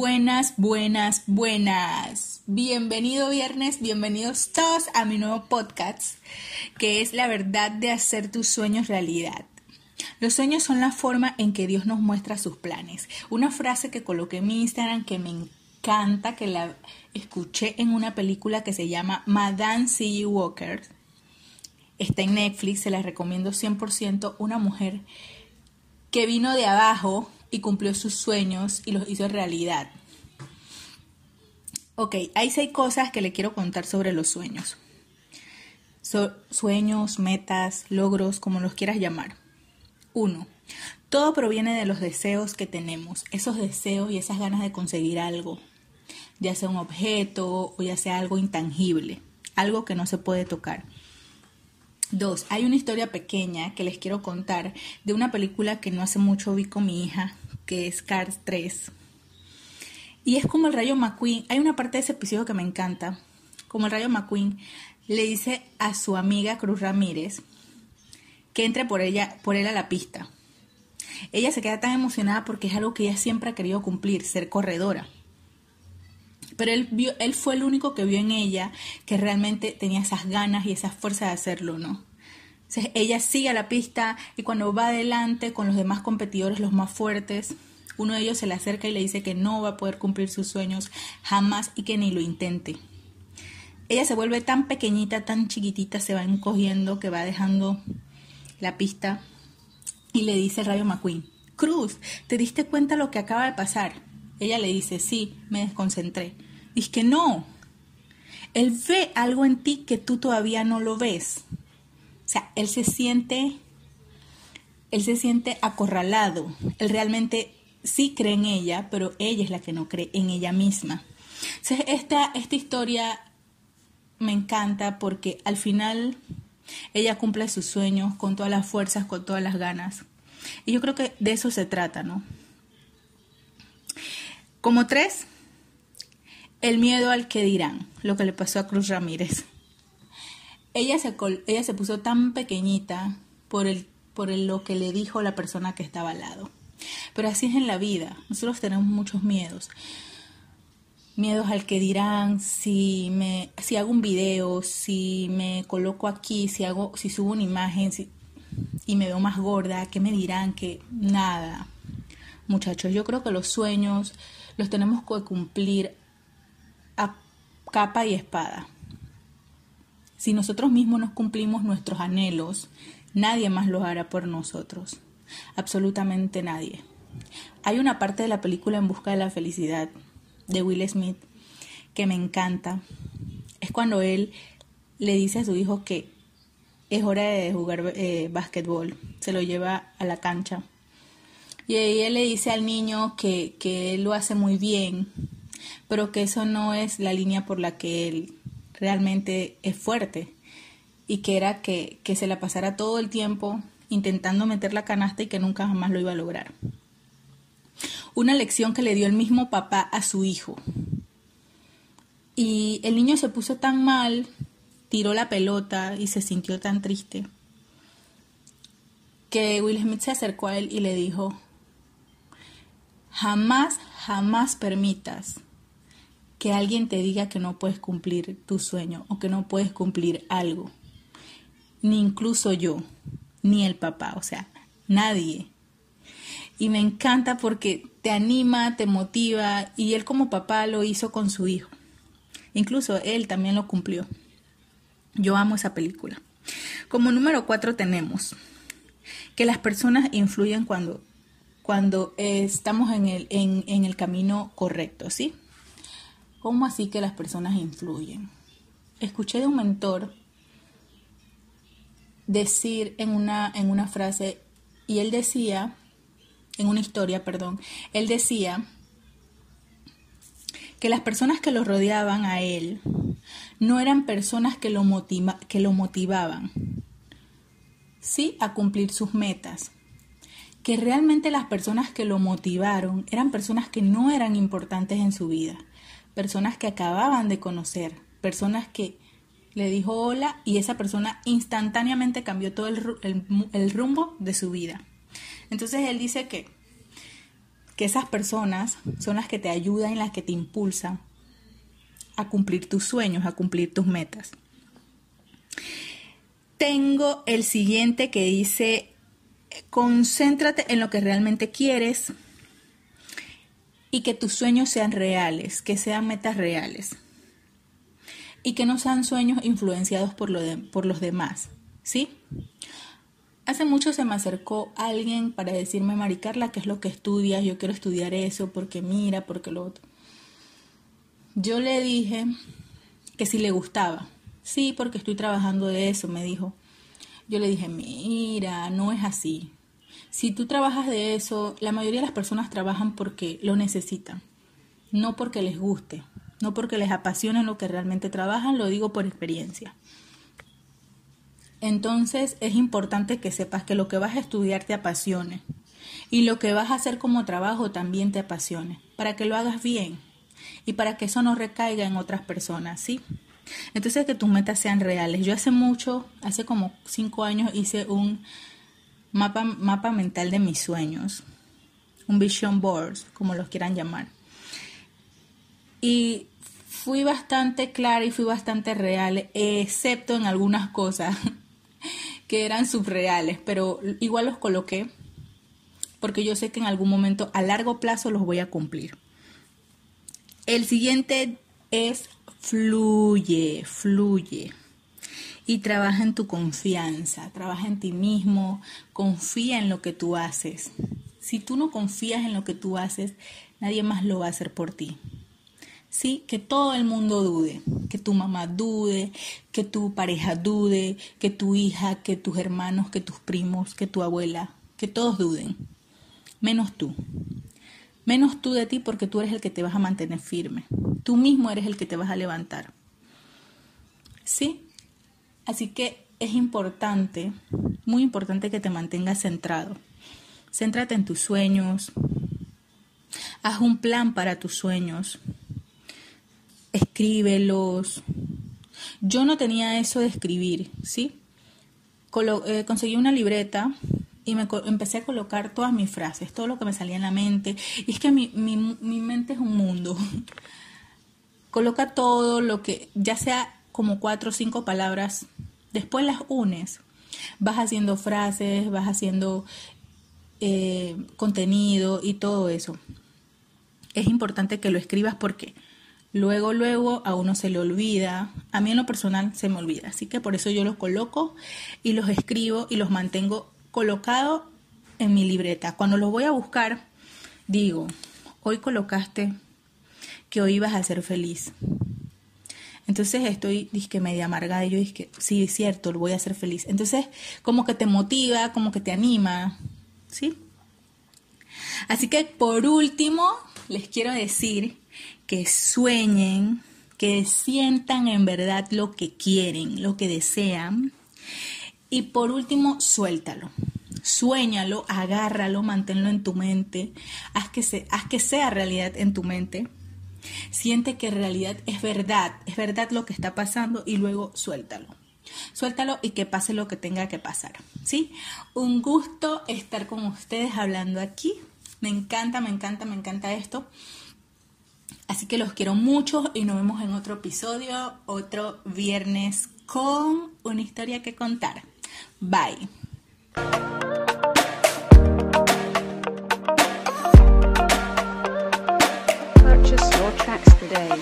Buenas, buenas, buenas. Bienvenido viernes, bienvenidos todos a mi nuevo podcast, que es la verdad de hacer tus sueños realidad. Los sueños son la forma en que Dios nos muestra sus planes. Una frase que coloqué en mi Instagram que me encanta, que la escuché en una película que se llama Madame C. Walker. Está en Netflix, se la recomiendo 100%. Una mujer que vino de abajo y cumplió sus sueños y los hizo realidad. Ok, hay seis cosas que le quiero contar sobre los sueños. sueños, metas, logros, como los quieras llamar. Uno, todo proviene de los deseos que tenemos, esos deseos y esas ganas de conseguir algo, ya sea un objeto o ya sea algo intangible, algo que no se puede tocar. Dos, hay una historia pequeña que les quiero contar de una película que no hace mucho vi con mi hija, que es Cars 3. Y es como el Rayo McQueen. Hay una parte de ese episodio que me encanta. Como el Rayo McQueen le dice a su amiga Cruz Ramírez que entre por ella, por él a la pista. Ella se queda tan emocionada porque es algo que ella siempre ha querido cumplir, ser corredora. Pero él, vio, él fue el único que vio en ella que realmente tenía esas ganas y esa fuerza de hacerlo, ¿no? Ella sigue a la pista y cuando va adelante con los demás competidores, los más fuertes, uno de ellos se le acerca y le dice que no va a poder cumplir sus sueños jamás y que ni lo intente. Ella se vuelve tan pequeñita, tan chiquitita, se va encogiendo que va dejando la pista y le dice el Rayo McQueen, Cruz, ¿te diste cuenta lo que acaba de pasar? Ella le dice, sí, me desconcentré. Dice que no. Él ve algo en ti que tú todavía no lo ves. O sea, él se siente, él se siente acorralado. Él realmente sí cree en ella, pero ella es la que no cree en ella misma. Entonces, esta, esta historia me encanta porque al final ella cumple sus sueños con todas las fuerzas, con todas las ganas. Y yo creo que de eso se trata, ¿no? Como tres, el miedo al que dirán, lo que le pasó a Cruz Ramírez ella se, ella se puso tan pequeñita por, el, por lo que le dijo la persona que estaba al lado. Pero así es en la vida. Nosotros tenemos muchos miedos. Miedos al que dirán, si me, si hago un video, si me coloco aquí, si hago, si subo una imagen y me veo más gorda, ¿qué me dirán? Que nada. Muchachos, yo creo que los sueños los tenemos que cumplir a capa y espada. Si nosotros mismos nos cumplimos nuestros anhelos, nadie más lo hará por nosotros. Absolutamente nadie. Hay una parte de la película En Busca de la Felicidad de Will Smith que me encanta. Es cuando él le dice a su hijo que es hora de jugar eh, básquetbol. Se lo lleva a la cancha. Y ahí él le dice al niño que, que él lo hace muy bien, pero que eso no es la línea por la que él realmente es fuerte y que era que, se la pasara todo el tiempo intentando meter la canasta y que nunca jamás lo iba a lograr. Una lección que le dio el mismo papá a su hijo. Y el niño se puso tan mal, tiró la pelota y se sintió tan triste, que Will Smith se acercó a él y le dijo, jamás, jamás permitas que alguien te diga que no puedes cumplir tu sueño o que no puedes cumplir algo. Ni incluso yo, ni el papá, o sea, nadie. Y me encanta porque te anima, te motiva y él como papá lo hizo con su hijo. Incluso él también lo cumplió. Yo amo esa película. Como número cuatro tenemos que las personas influyen cuando, cuando estamos en el, en, en el camino correcto, ¿sí? ¿Cómo así que las personas influyen? Escuché de un mentor decir en una, en una frase, y él decía, en una historia, perdón, él decía que las personas que lo rodeaban a él no eran personas que lo, que lo motivaban, sí a cumplir sus metas, que realmente las personas que lo motivaron eran personas que no eran importantes en su vida, personas que acababan de conocer, personas que le dijo hola y esa persona instantáneamente cambió todo el, rumbo de su vida. Entonces él dice que, que esas personas son las que te ayudan y las que te impulsan a cumplir tus sueños, a cumplir tus metas. Tengo el siguiente que dice, concéntrate en lo que realmente quieres y que tus sueños sean reales, que sean metas reales y que no sean sueños influenciados por, lo por los demás, ¿sí? Hace mucho se me acercó alguien para decirme, Maricarla, ¿qué es lo que estudias? Yo quiero estudiar eso porque mira, porque lo otro. Yo le dije que si le gustaba. Sí, porque estoy trabajando de eso, me dijo. Yo le dije, mira, no es así. Si tú trabajas de eso, la mayoría de las personas trabajan porque lo necesitan, no porque les guste, no porque les apasione lo que realmente trabajan, lo digo por experiencia. Entonces es importante que sepas que lo que vas a estudiar te apasione y lo que vas a hacer como trabajo también te apasione, para que lo hagas bien y para que eso no recaiga en otras personas, ¿sí? Entonces que tus metas sean reales. Yo hace mucho, hace como cinco años hice un mapa, mental de mis sueños, un vision board, como los quieran llamar. Y fui bastante clara y fui bastante real, excepto en algunas cosas que eran subreales, pero igual los coloqué porque yo sé que en algún momento a largo plazo los voy a cumplir. El siguiente es fluye, fluye y trabaja en tu confianza, trabaja en ti mismo, confía en lo que tú haces. Si tú no confías en lo que tú haces, nadie más lo va a hacer por ti. Sí, que todo el mundo dude, que tu mamá dude, que tu pareja dude, que tu hija, que tus hermanos, que tus primos, que tu abuela, que todos duden, menos tú. Menos tú de ti porque tú eres el que te vas a mantener firme. Tú mismo eres el que te vas a levantar. ¿Sí? Así que es importante, muy importante que te mantengas centrado. Céntrate en tus sueños. Haz un plan para tus sueños. Escríbelos. Yo no tenía eso de escribir, ¿sí? Eh, conseguí una libreta y me empecé a colocar todas mis frases, todo lo que me salía en la mente. Y es que mi, mi, mi mente es un mundo. Coloca todo lo que, ya sea como cuatro o cinco palabras, después las unes. Vas haciendo frases, vas haciendo eh, contenido y todo eso. Es importante que lo escribas porque luego, luego a uno se le olvida. A mí en lo personal se me olvida. Así que por eso yo los coloco y los escribo y los mantengo colocados en mi libreta. Cuando los voy a buscar, digo, hoy colocaste que hoy ibas a ser feliz. Entonces estoy, dije, media amargada y yo dije, sí, es cierto, lo voy a hacer feliz. Entonces, como que te motiva, como que te anima, ¿sí? Así que por último, les quiero decir que sueñen, que sientan en verdad lo que quieren, lo que desean. Y por último, suéltalo. Suéñalo, agárralo, manténlo en tu mente, haz que, se, haz que sea realidad en tu mente Siente que en realidad es verdad, es verdad lo que está pasando y luego suéltalo. Suéltalo y que pase lo que tenga que pasar. ¿Sí? Un gusto estar con ustedes hablando aquí. Me encanta, me encanta, me encanta esto. Así que los quiero mucho y nos vemos en otro episodio, otro viernes con una historia que contar. Bye. Today.